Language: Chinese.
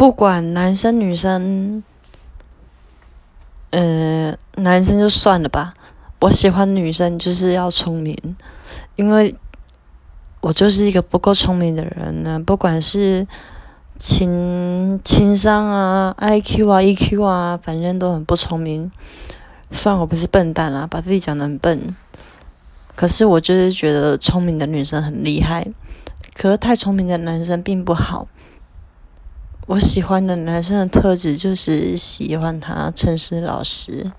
不管男生女生，嗯，男生就算了吧。我喜欢女生就是要聪明，因为我就是一个不够聪明的人呢。不管是情情商啊、IQ 啊、EQ 啊，反正都很不聪明。虽然我不是笨蛋啦，把自己讲的很笨，可是我就是觉得聪明的女生很厉害。可是太聪明的男生并不好。我喜欢的男生的特质就是喜欢他诚实老实。